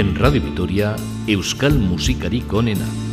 En Radio Vitoria, Euskal Musikarik onena.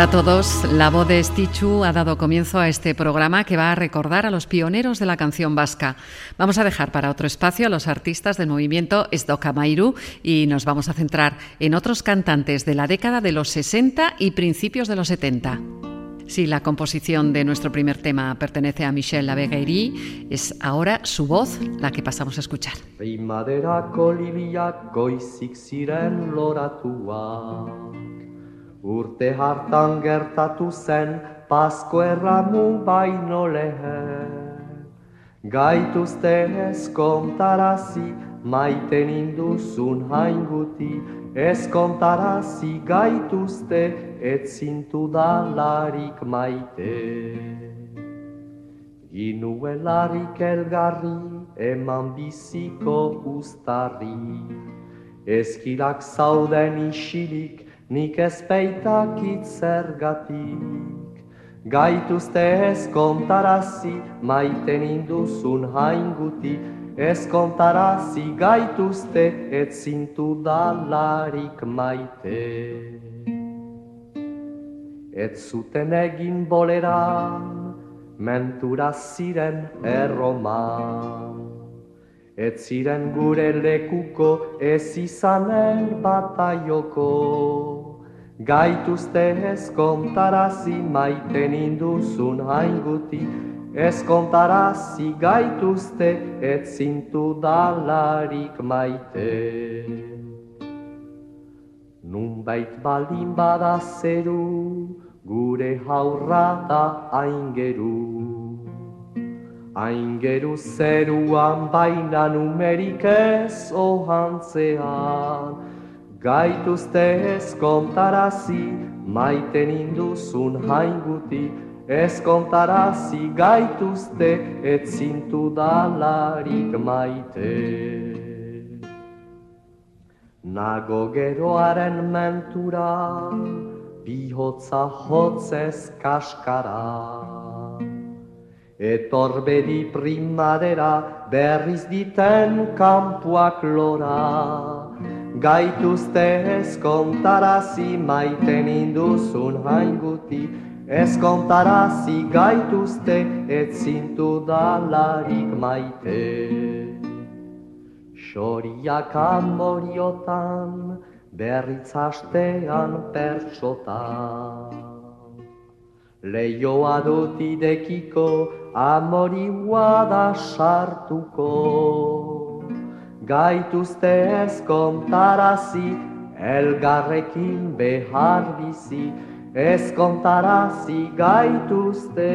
Hola a todos. La voz de Stichu ha dado comienzo a este programa que va a recordar a los pioneros de la canción vasca. Vamos a dejar para otro espacio a los artistas del movimiento Mairu y nos vamos a centrar en otros cantantes de la década de los 60 y principios de los 70. Si la composición de nuestro primer tema pertenece a Michel Laveguerie, es ahora su voz la que pasamos a escuchar. Urte hartan gertatu zen Pasko erramu baino lehen Gaituzte ez kontarazi maiten induzun hainguti. Ez kontarazi gaituzte ez zintu dalarik maite. Ginuelarik elgarri eman biziko ustarri Ezkilak zauden isilik nik ez peitakit zergatik. Gaituzte ez kontarazi, maiten induzun hainguti, ez kontarazi gaituzte, ez zintu dalarik maite. Ez zuten egin boleran, mentura ziren erroman. Ez ziren gure lekuko, ez izanen bataioko. Gaituzte ez kontarazi maiten induzun hainguti Ez kontarazi gaituzte ez zintu dalarik maite Nunbait baldin bada zeru gure haurra da aingeru Aingeru zeruan baina numerik ez ohantzean Gaituzte ez kontarazi, maiten induzun hainguti, ez kontarazi gaituzte, ez zintu dalarik maite. Nago geroaren mentura, bihotza hotzez kaskara. Etorbedi primadera, berriz diten kampuak lora. Gaituzte ez kontarazi maiten induzun hainguti Ez kontarazi gaituzte ez zintu dalarik maite Xoriak amoriotan berritzastean pertsotan Leioa dut idekiko amoriua da sartuko. Gaituzte ez kontarazi, elgarrekin behar bizi, ez kontarazi gaituzte,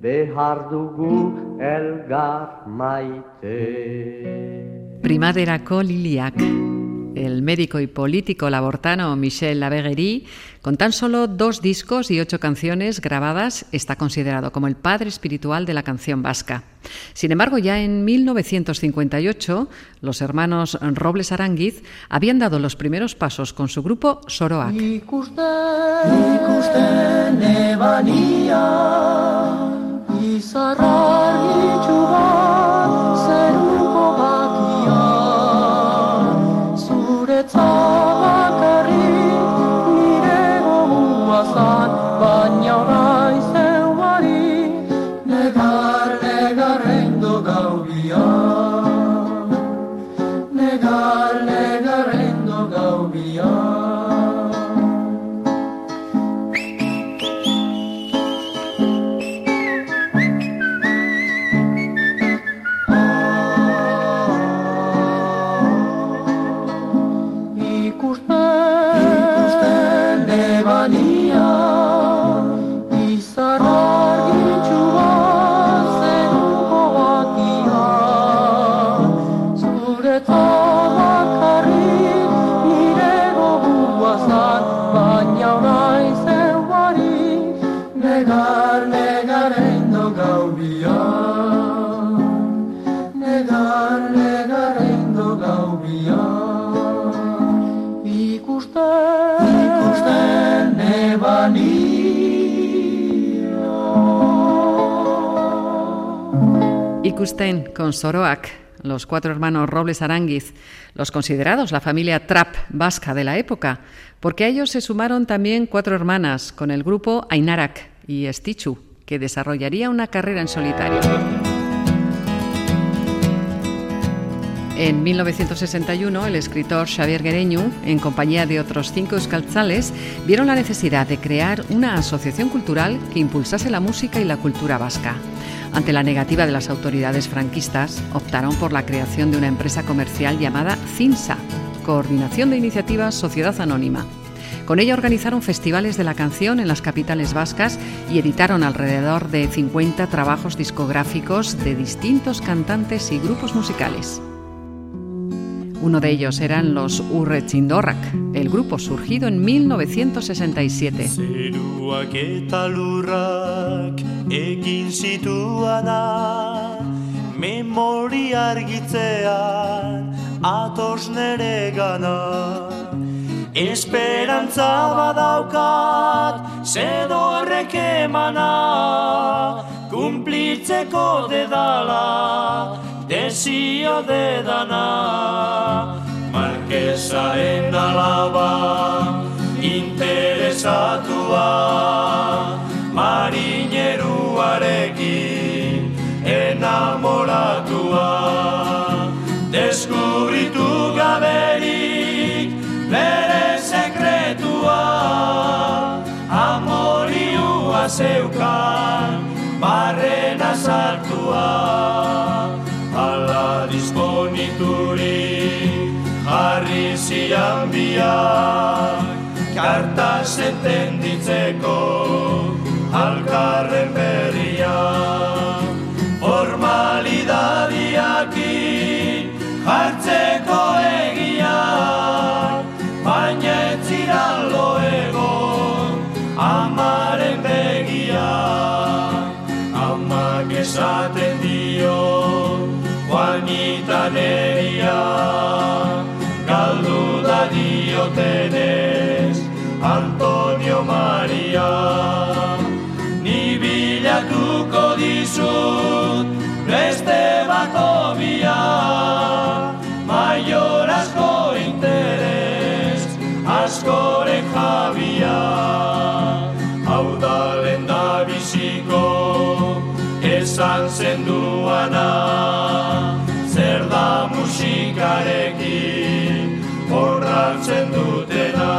behar dugu elgar maite. Primaderako liliak el médico y político labortano Michel Laveguerie, con tan solo dos discos y ocho canciones grabadas, está considerado como el padre espiritual de la canción vasca. Sin embargo, ya en 1958, los hermanos Robles Aranguiz habían dado los primeros pasos con su grupo Soroak. Con Soroak, los cuatro hermanos Robles Aránguiz, los considerados la familia trap vasca de la época, porque a ellos se sumaron también cuatro hermanas con el grupo Ainarak y Stichu, que desarrollaría una carrera en solitario. En 1961, el escritor Xavier Guereñu, en compañía de otros cinco escalzales, vieron la necesidad de crear una asociación cultural que impulsase la música y la cultura vasca. Ante la negativa de las autoridades franquistas, optaron por la creación de una empresa comercial llamada CINSA, Coordinación de Iniciativas Sociedad Anónima. Con ella organizaron festivales de la canción en las capitales vascas y editaron alrededor de 50 trabajos discográficos de distintos cantantes y grupos musicales. Uno de ellos eran los Urretxindorrak, el grupo surgido en 1967. Zeruak eta lurrak egin zituana Memori argitzean atos nere Esperantza badaukat zedo horrek emana Kumplitzeko dedala desio de dana Marquesaren alaba interesatua Marineruarekin enamoratua. Deskubritu gaberik bere sekretua Amoriua zeukan barrena sartua. ala disponituri jarri zian biak karta sentenditzeko alkarren berria formalidadiakin jartzeko egia baina lo egon amaren begia amak esaten dio Juanita neria galdu da diotenez Antonio Maria. Ni bilatuko dizut beste bat obia maior asko interes askoren jabia. Hau da lenda biziko esan zenduana jorratzen dutena.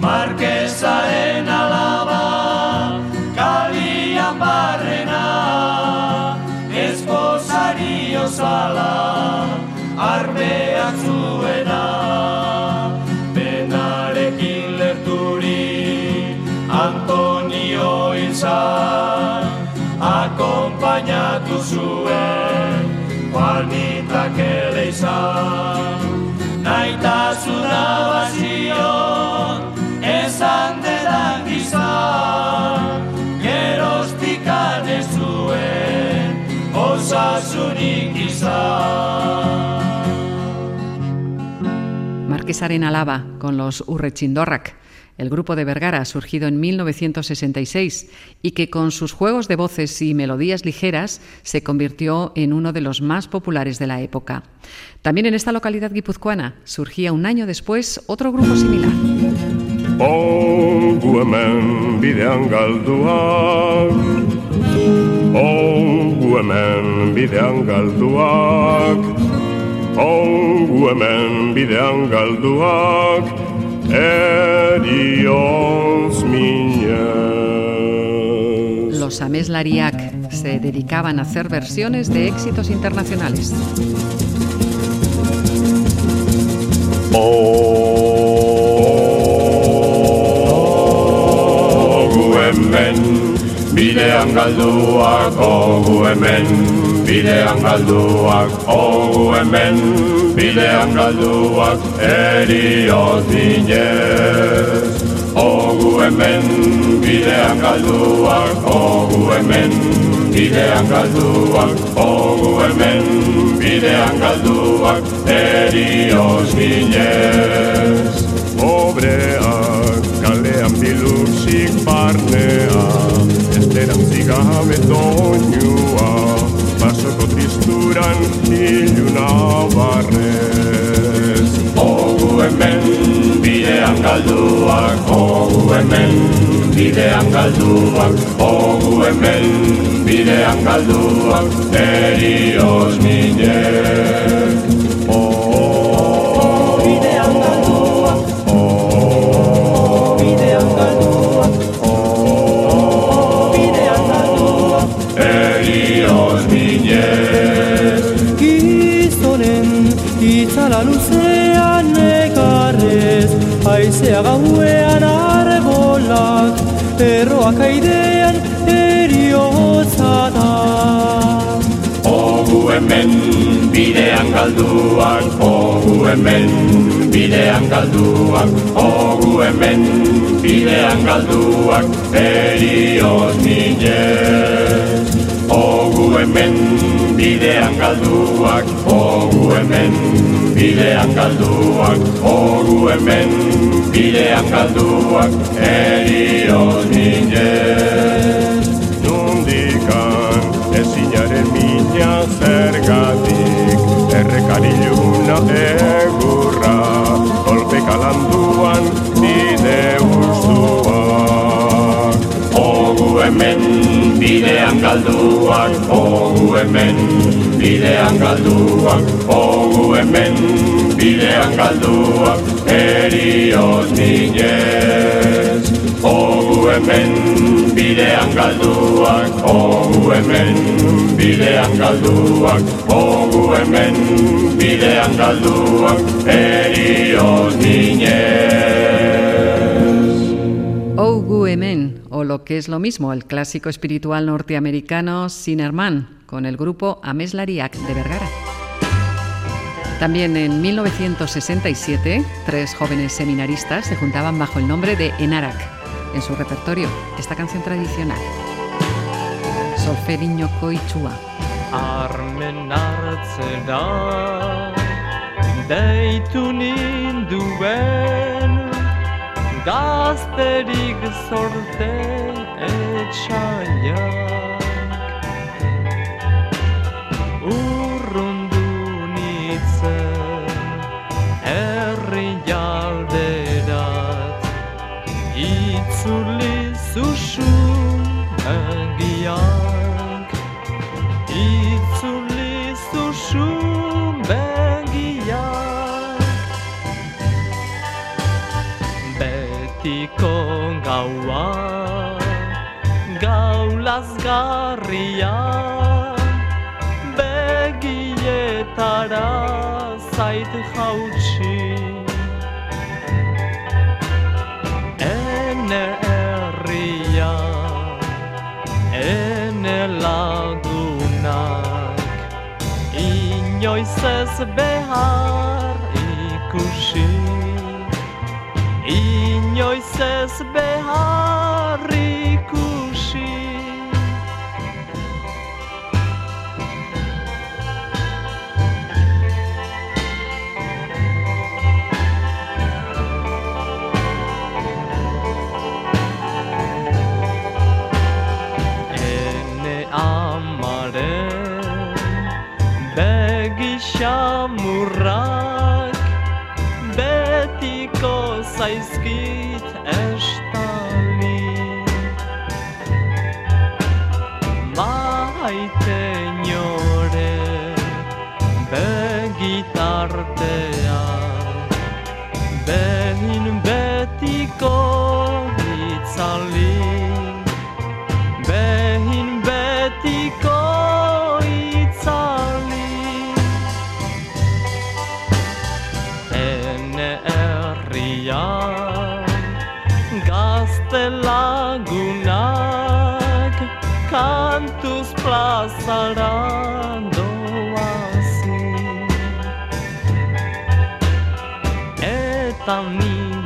Marquesaren alaba kalian barrena esposari osala armeak zuena. Penarekin lerturi Antonio izan akompainatu zuen Juanitak ere izan Naitasuna bazion esan dedan gizan Geroztikan ez zuen osasunik izan. Marquesaren Alaba con los Urrechindorrak, el grupo de Vergara surgido en 1966 y que con sus juegos de voces y melodías ligeras se convirtió en uno de los más populares de la época. También en esta localidad guipuzcoana surgía un año después otro grupo similar. Los Ameslariak se dedicaban a hacer versiones de éxitos internacionales. Bidean galduak Ogu hemen bidean galduak Erioz dinez Ogu hemen bidean galduak Ogu hemen bidean galduak Ogu hemen bidean galduak Erioz dinez Obreak kalean biluzik barnea Esperantzik gabe doinua guran iluna barrez. Ogu hemen bidean galduak, ogu hemen bidean galduak, ogu hemen bidean galduak, erioz minez. Aizea gauean arbolak Erroak aidean eriotza da. Ogu hemen bidean galduak Ogu hemen bidean galduak Ogu hemen bidean galduak Erioz minez Ogu hemen bidean galduak Ogu hemen bidean galduak Ogu hemen. Bidean galduak Erioz ninen Nundikan ezinaren mina zergatik. Errekari luna egurra Kolpe kalanduan bidean galduak Ogu hemen. Bidean galduak Ogu hemen. Bidean galduak Erioz minez Ogu hemen bidean galduak Ogu hemen. Bidean galduak Ogu hemen. Bidean galduak Erioz minez Ogu hemen lo que es lo mismo, el clásico espiritual norteamericano Sinnerman, con el grupo Ameslariak de Vergara. También en 1967, tres jóvenes seminaristas se juntaban bajo el nombre de Enarak. En su repertorio, esta canción tradicional. Solferiño koichua. Armen Gazterik zorte etxaiak lazgarria Begietara zait jautsi. Ene herria Ene lagunak Inoiz ez behar ikusi. Inoiz ez behar zaizkit estali. Maite nore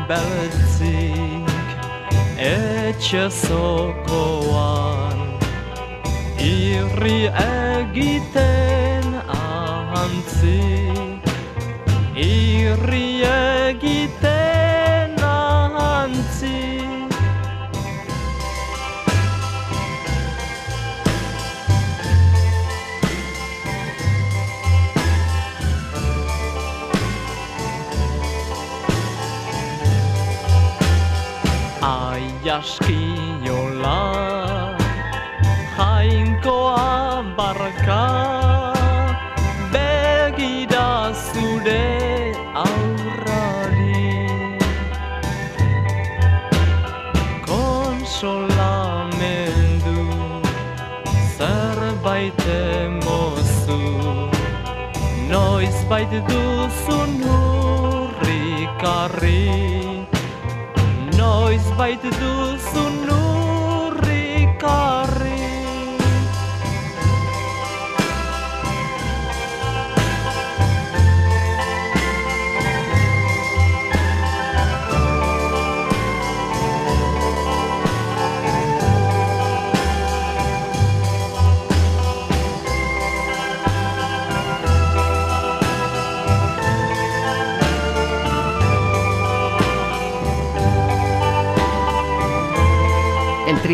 beltzik etxe zokoan Irri egiten ahantzi Irri egiten aiaskiola jainkoa barka begira zure aurrari. Konsolamendu zerbait emozu noiz bait duzun hurrikarri noise by the dulcet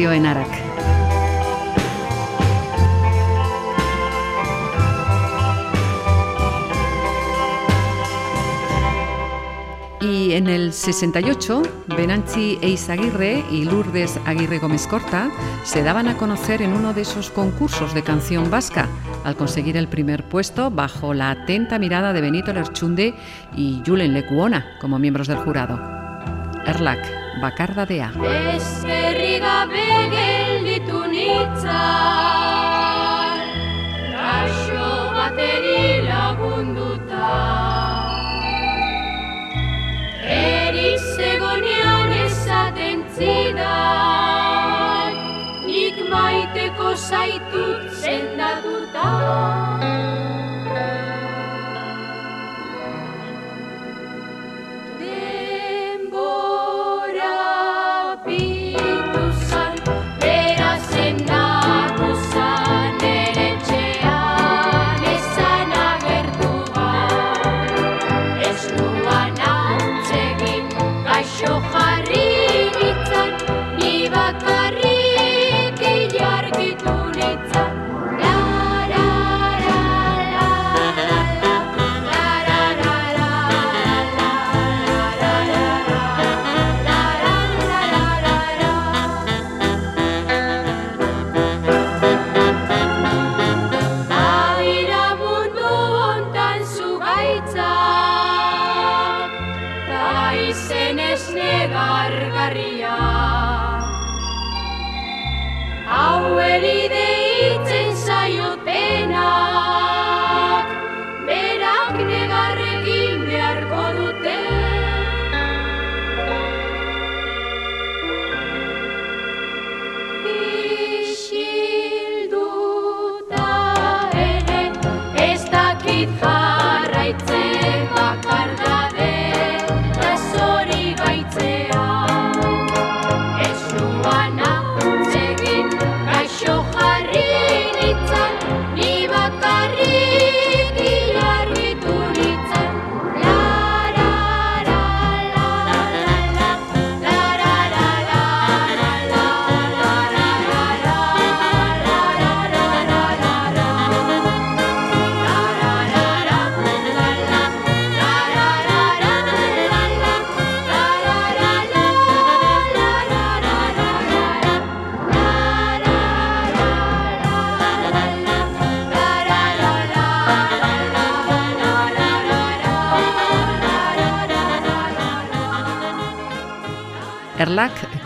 En. Y en el 68, Benanchi Eizaguirre y Lourdes Aguirre Gómez Corta se daban a conocer en uno de esos concursos de canción vasca, al conseguir el primer puesto bajo la atenta mirada de Benito Lerchunde y Julen Lekuona como miembros del jurado. Erlak, Bakarda Dea. Eskerrik gabe gelditu nintzen Gaixo bateri lagunduta. Eriz egonean esaten zidan Nik maiteko zaitut sendatuta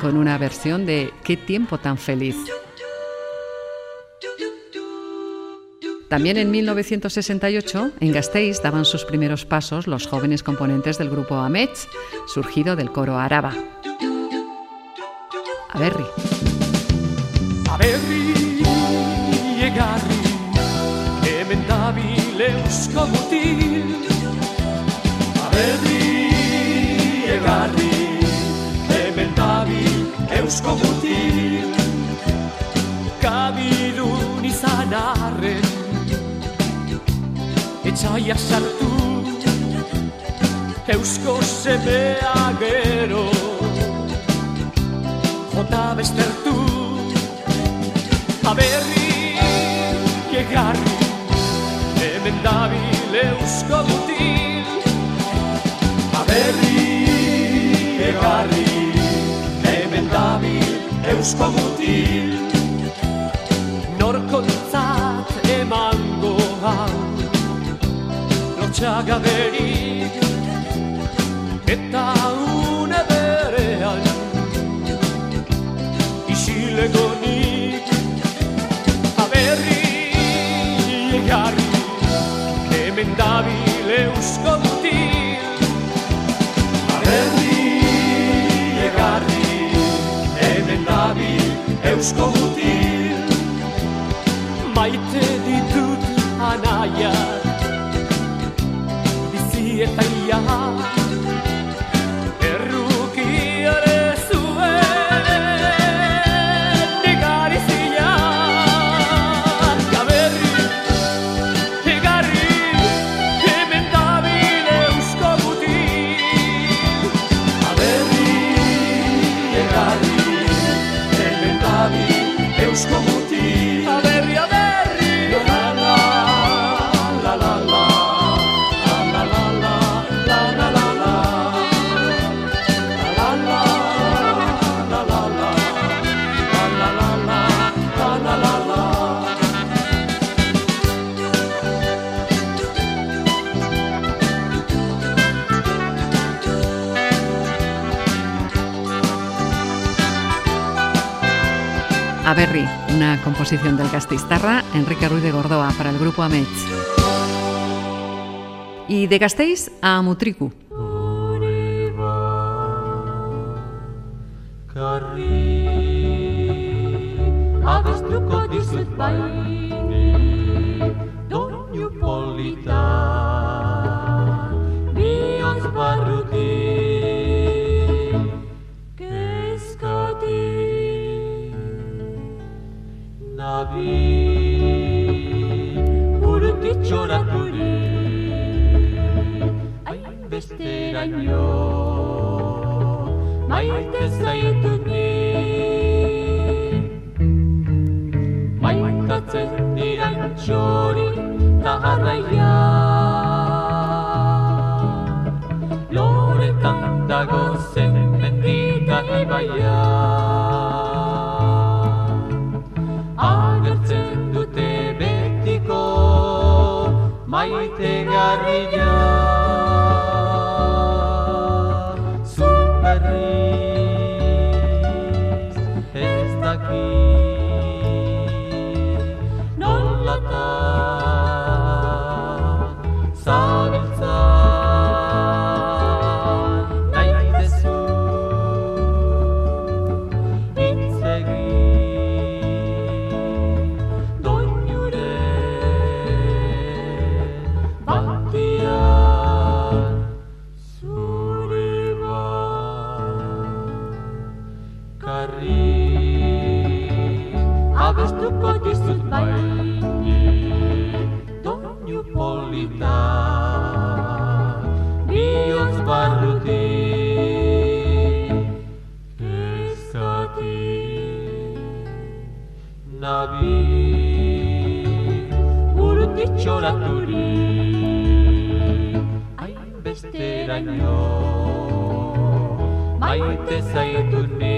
Con una versión de Qué tiempo tan feliz. También en 1968, en Gasteiz daban sus primeros pasos los jóvenes componentes del grupo Amets, surgido del coro Araba. Aberri. Aberri egarri, eusko mutil. Kabidun izan arren, etxaia sartu, eusko semea gero, jota bestertu. Aberri egarri, hemen dabil eusko mutil. eusko mutil. Norko ditzat eman gohan Lotxagaberik Eta Francisco. composición del gasteiztarra Enrique Ruiz de Gordoa para el grupo Amets. Y de Gasteiz a Mutriku. polita bihotz barruti eskati nabi urruti txoraturi aibestera nio maite zaitu ni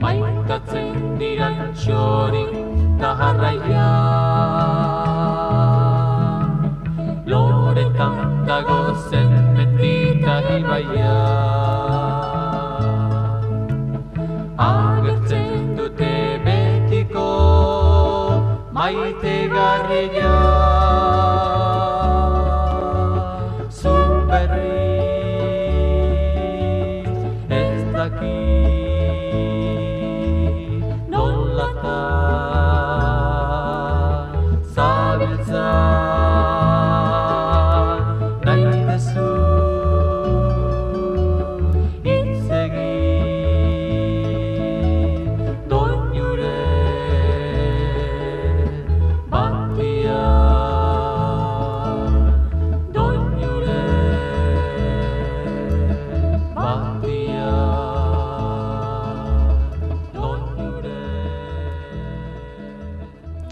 maitatzen diran txori Naharraia zaia Agertzen dute betiko maite garrilea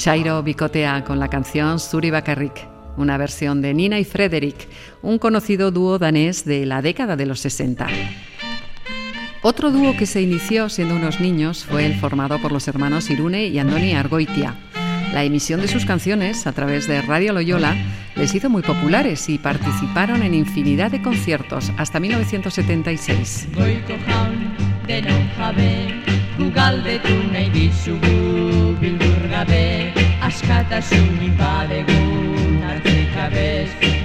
Chairo bicotea con la canción Suribakarik, una versión de Nina y Frederick, un conocido dúo danés de la década de los 60. Otro dúo que se inició siendo unos niños fue el formado por los hermanos Irune y Andoni Argoitia. La emisión de sus canciones a través de Radio Loyola les hizo muy populares y participaron en infinidad de conciertos hasta 1976. Askatasunik badegun hartzekabez, bizi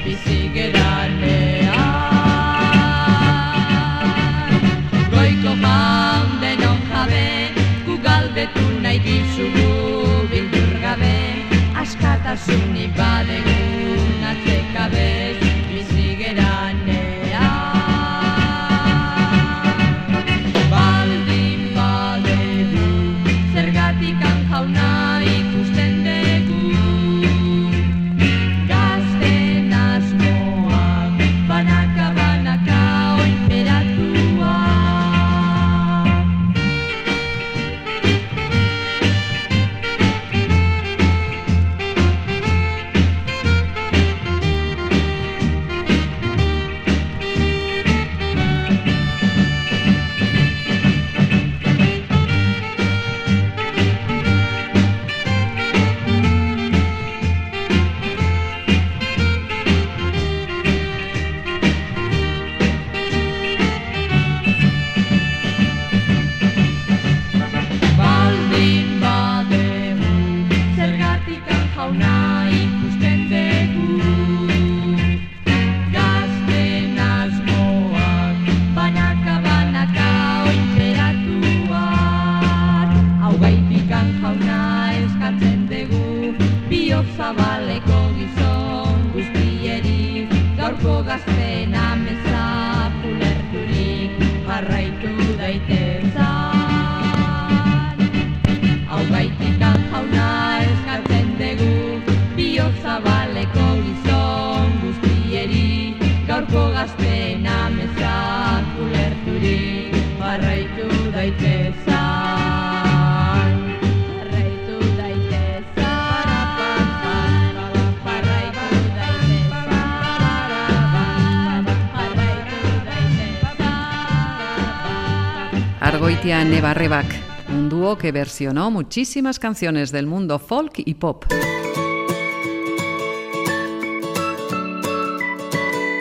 Nebarrebak, un dúo que versionó muchísimas canciones del mundo folk y pop.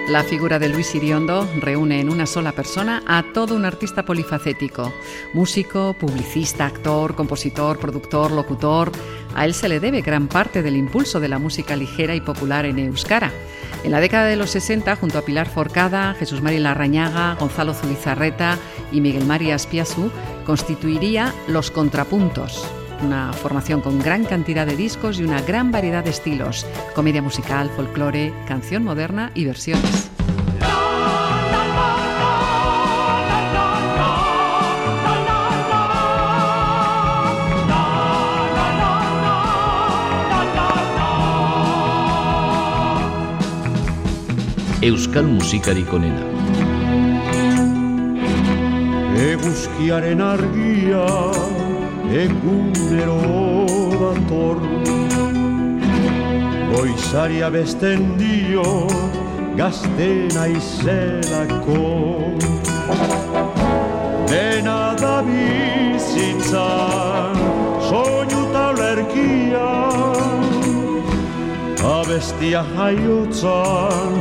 La figura de Luis Iriondo reúne en una sola persona a todo un artista polifacético. Músico, publicista, actor, compositor, productor, locutor. A él se le debe gran parte del impulso de la música ligera y popular en Euskara. En la década de los 60, junto a Pilar Forcada, Jesús Mari Larrañaga, Gonzalo Zulizarreta y Miguel María Aspiazu, constituiría Los Contrapuntos, una formación con gran cantidad de discos y una gran variedad de estilos, comedia musical, folclore, canción moderna y versiones. Euskal musikarik onena. Eguzkiaren argia egunero dator Goizaria besten dio gazte naizelako. Dena da bizitzan soinu ta ulerkia Abestia jaiotzan,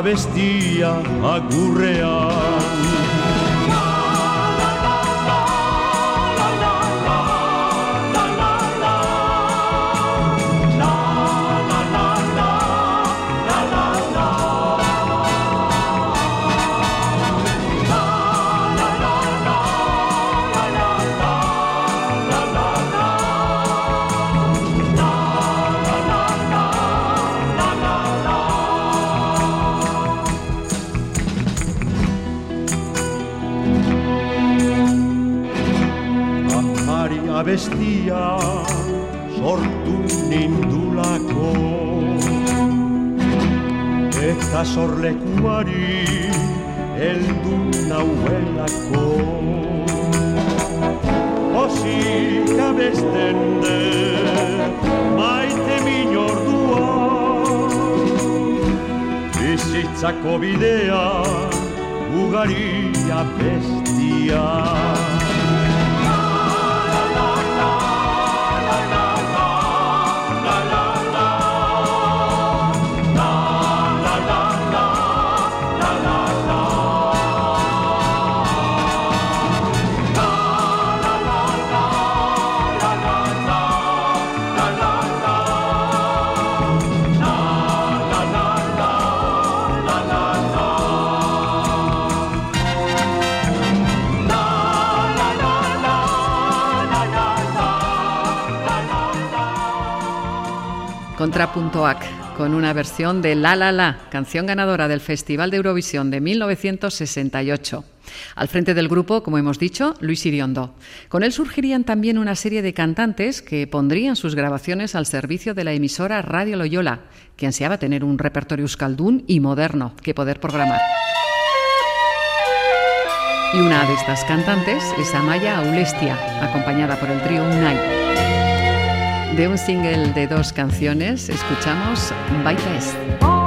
abestia agurrean Eta sorlekuari heldu nauelako. Osik abesten dut maite min ordua Bizitzako bidea ugari abestia Contrapuntoac, con una versión de La La La, canción ganadora del Festival de Eurovisión de 1968. Al frente del grupo, como hemos dicho, Luis Iriondo. Con él surgirían también una serie de cantantes que pondrían sus grabaciones al servicio de la emisora Radio Loyola, que ansiaba tener un repertorio euskaldún y moderno que poder programar. Y una de estas cantantes es Amaya Aulestia, acompañada por el trío Unai. De un single de dos canciones escuchamos Baita Ez.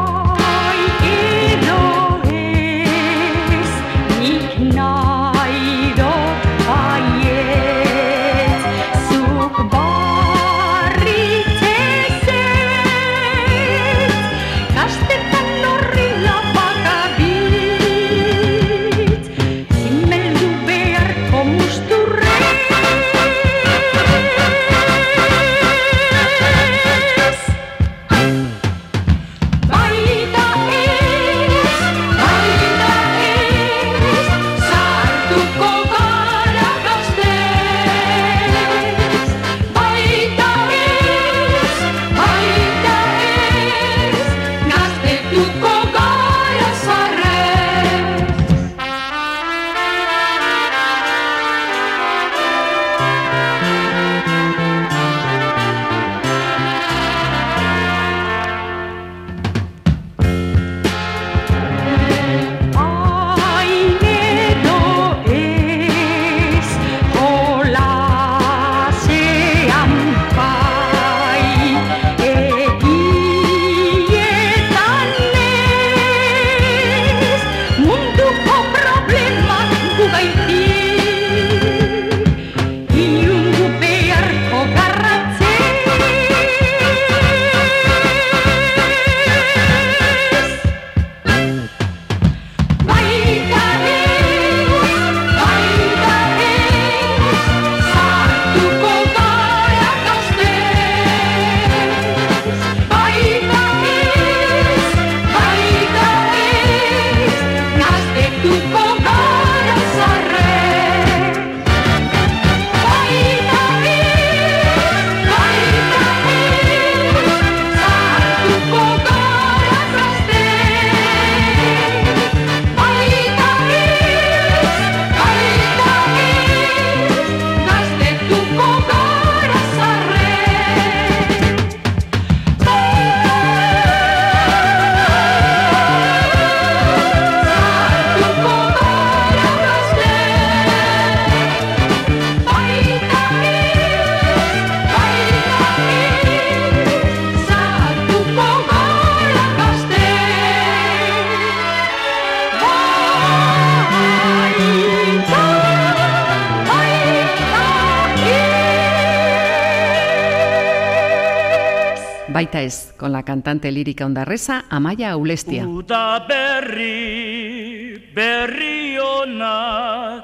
Cantante lírica ondarresa Amaya Aulestia. Uda berri, berri onak,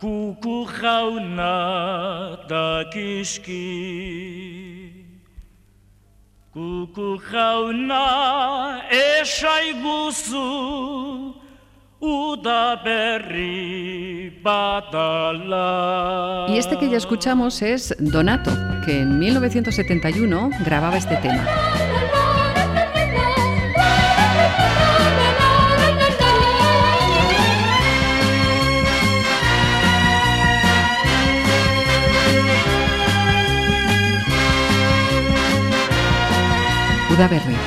kuku jauna dakizki. Kuku jauna esaiguzu, uda berri badala. Y este que ya escuchamos es Donato, que en 1971 grababa este tema. udaberri.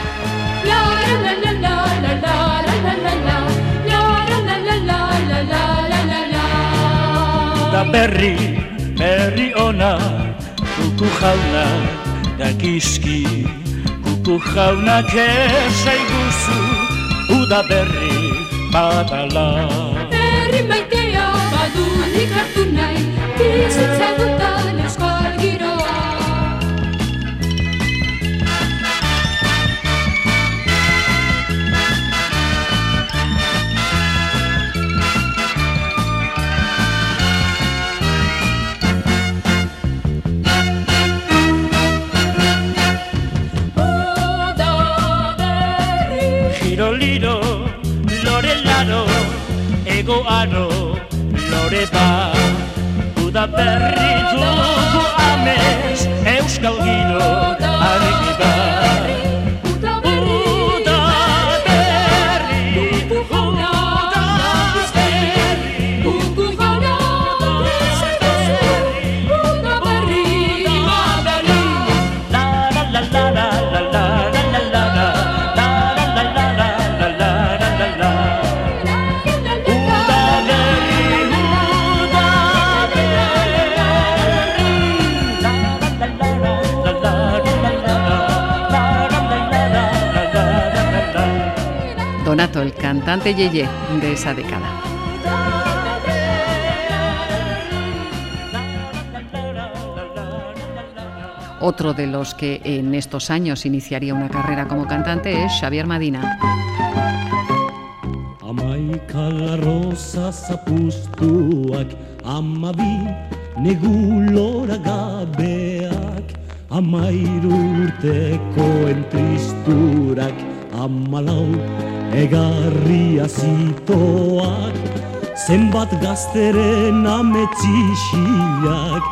berri, berri ona, kuku jauna, dakizki, kuku jauna, kezai guzu, uda berri, badala. Berri maitea, badu nik hartu nahi, bizitza dutala. Ego aro, lore ba Uda berri dugu amez, euskal giro, argi ba la Donato, el cantante Yeye de esa década. Otro de los que en estos años iniciaría una carrera como cantante es Xavier Madina. Amaika larroza zapustuak Amabi negulora gabeak Amairu urtekoen tristurak Amalau egarria zitoak Zenbat gazteren ametxixilak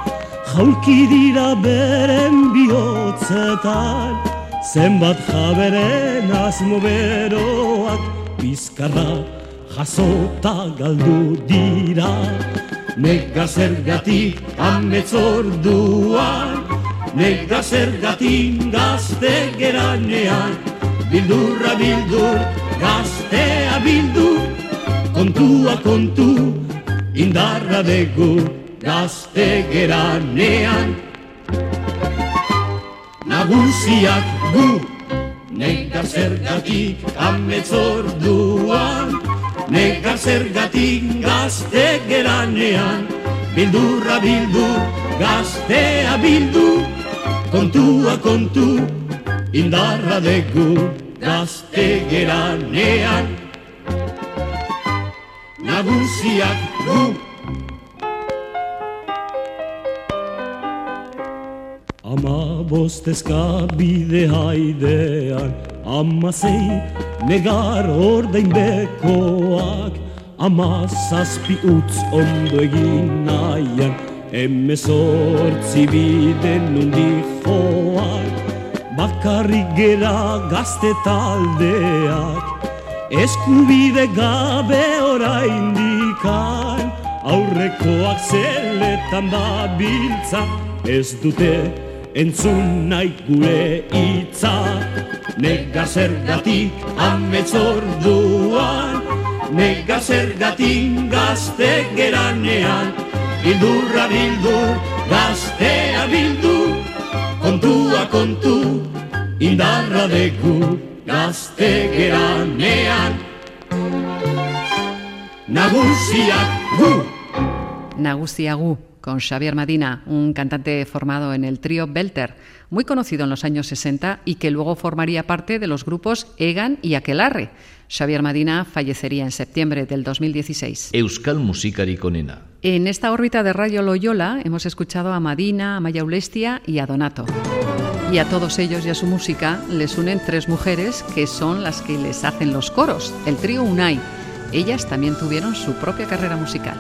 Jaulki dira beren bihotzetan. Zenbat jaberen asmo beroak Bizkarra jasota galdu dira. Nega zergatik ametzorduan Nega zergatik gazte geranean. Bildurra bildur, gaztea bildu Kontua kontu, indarra dugu Gazte geranean. Nagusiak gu Negar zergatik ametzorduan Negar zergatik gazte geranean Bildurra bildu, gaztea bildu Kontua kontu, indarra dugu Gazte geranean Nagusiak gu Ama bostezka bide haidean Ama zei negar ordein bekoak. Ama zazpi utz ondo egin nahian Hemezortzi bide nundi joak Bakarrik gera gazte taldeak. Eskubide gabe oraindikan Aurrekoak zeletan babiltza. Ez dute entzun nahi gure hitza Nega zergatik ametzorduan Nega zergatik gazte geranean Bildurra bildur, gaztea bildu. Kontua kontu, indarra dugu Gazte geranean Nagusiak gu Nagusiagu, con Xavier Madina, un cantante formado en el trío Belter, muy conocido en los años 60 y que luego formaría parte de los grupos Egan y Aquelarre. Xavier Madina fallecería en septiembre del 2016. Euskal musikarik onena. En esta órbita de Radio Loyola hemos escuchado a Madina, a Maya Ulestia y a Donato. Y a todos ellos y a su música les unen tres mujeres que son las que les hacen los coros, el trío Unai. Ellas también tuvieron su propia carrera musical.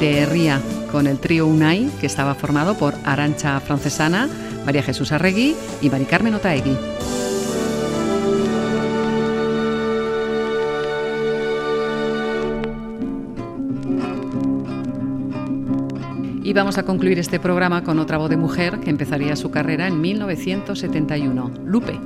Nere con el trío Unai, que estaba formado por Arancha Francesana, María Jesús Arregui y Mari Carmen Otaegui. Y vamos a concluir este programa con otra voz de mujer que empezaría su carrera en 1971, Lupe.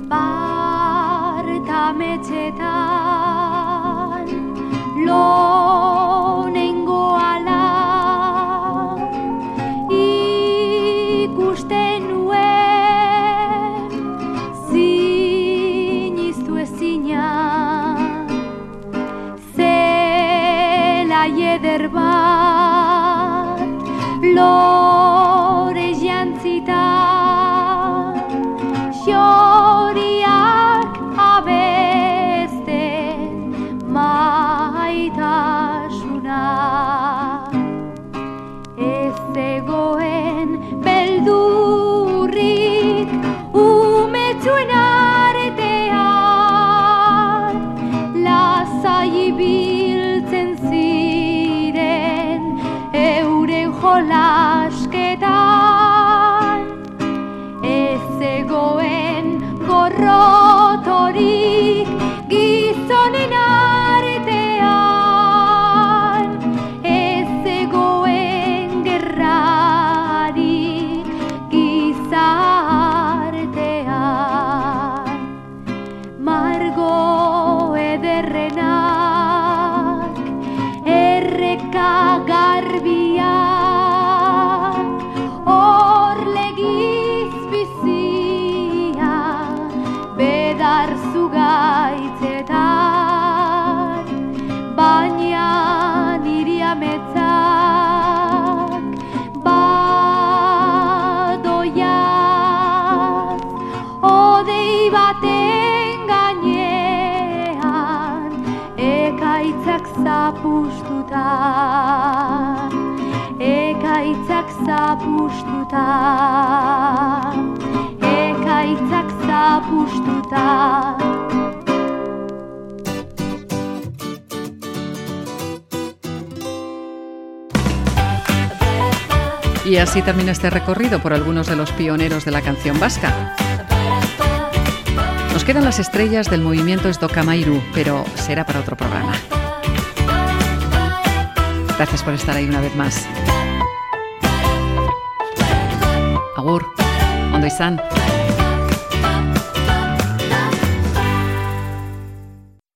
Así termina este recorrido por algunos de los pioneros de la canción vasca. Nos quedan las estrellas del movimiento Esdocamairu, pero será para otro programa. Gracias por estar ahí una vez más. Agur, ondo izan.